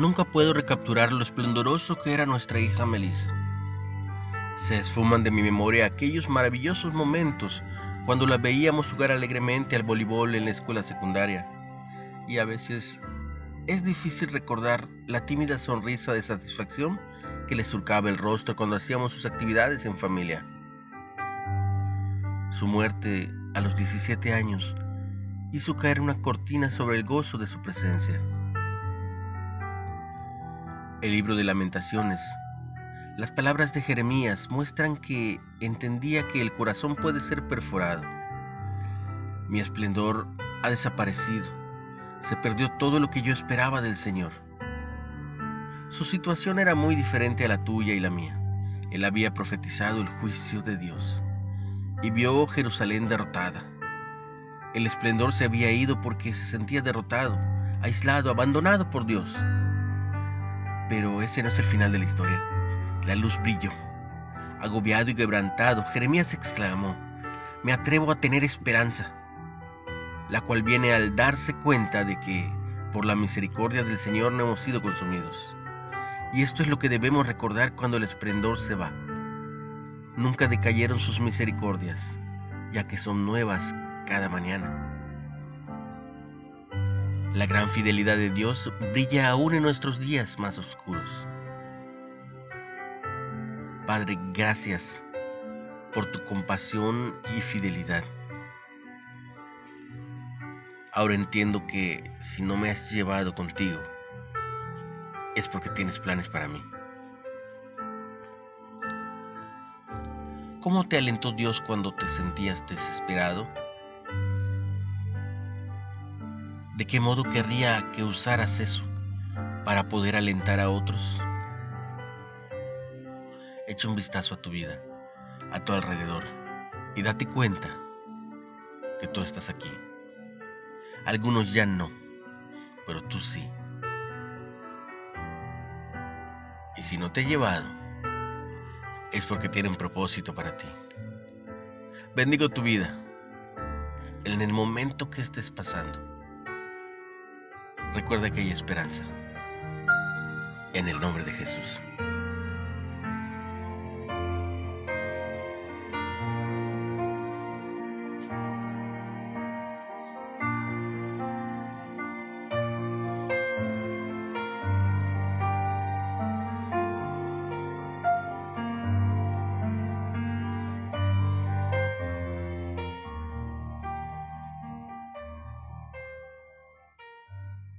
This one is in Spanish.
nunca puedo recapturar lo esplendoroso que era nuestra hija Melissa. Se esfuman de mi memoria aquellos maravillosos momentos cuando la veíamos jugar alegremente al voleibol en la escuela secundaria. Y a veces es difícil recordar la tímida sonrisa de satisfacción que le surcaba el rostro cuando hacíamos sus actividades en familia. Su muerte a los 17 años hizo caer una cortina sobre el gozo de su presencia. El libro de lamentaciones. Las palabras de Jeremías muestran que entendía que el corazón puede ser perforado. Mi esplendor ha desaparecido. Se perdió todo lo que yo esperaba del Señor. Su situación era muy diferente a la tuya y la mía. Él había profetizado el juicio de Dios y vio Jerusalén derrotada. El esplendor se había ido porque se sentía derrotado, aislado, abandonado por Dios. Pero ese no es el final de la historia. La luz brilló. Agobiado y quebrantado, Jeremías exclamó, me atrevo a tener esperanza, la cual viene al darse cuenta de que, por la misericordia del Señor, no hemos sido consumidos. Y esto es lo que debemos recordar cuando el esplendor se va nunca decayeron sus misericordias, ya que son nuevas cada mañana. La gran fidelidad de Dios brilla aún en nuestros días más oscuros. Padre, gracias por tu compasión y fidelidad. Ahora entiendo que si no me has llevado contigo, es porque tienes planes para mí. ¿Cómo te alentó Dios cuando te sentías desesperado? ¿De qué modo querría que usaras eso para poder alentar a otros? Echa un vistazo a tu vida, a tu alrededor, y date cuenta que tú estás aquí. Algunos ya no, pero tú sí. Y si no te he llevado, es porque tiene un propósito para ti. Bendigo tu vida en el momento que estés pasando. Recuerda que hay esperanza. En el nombre de Jesús.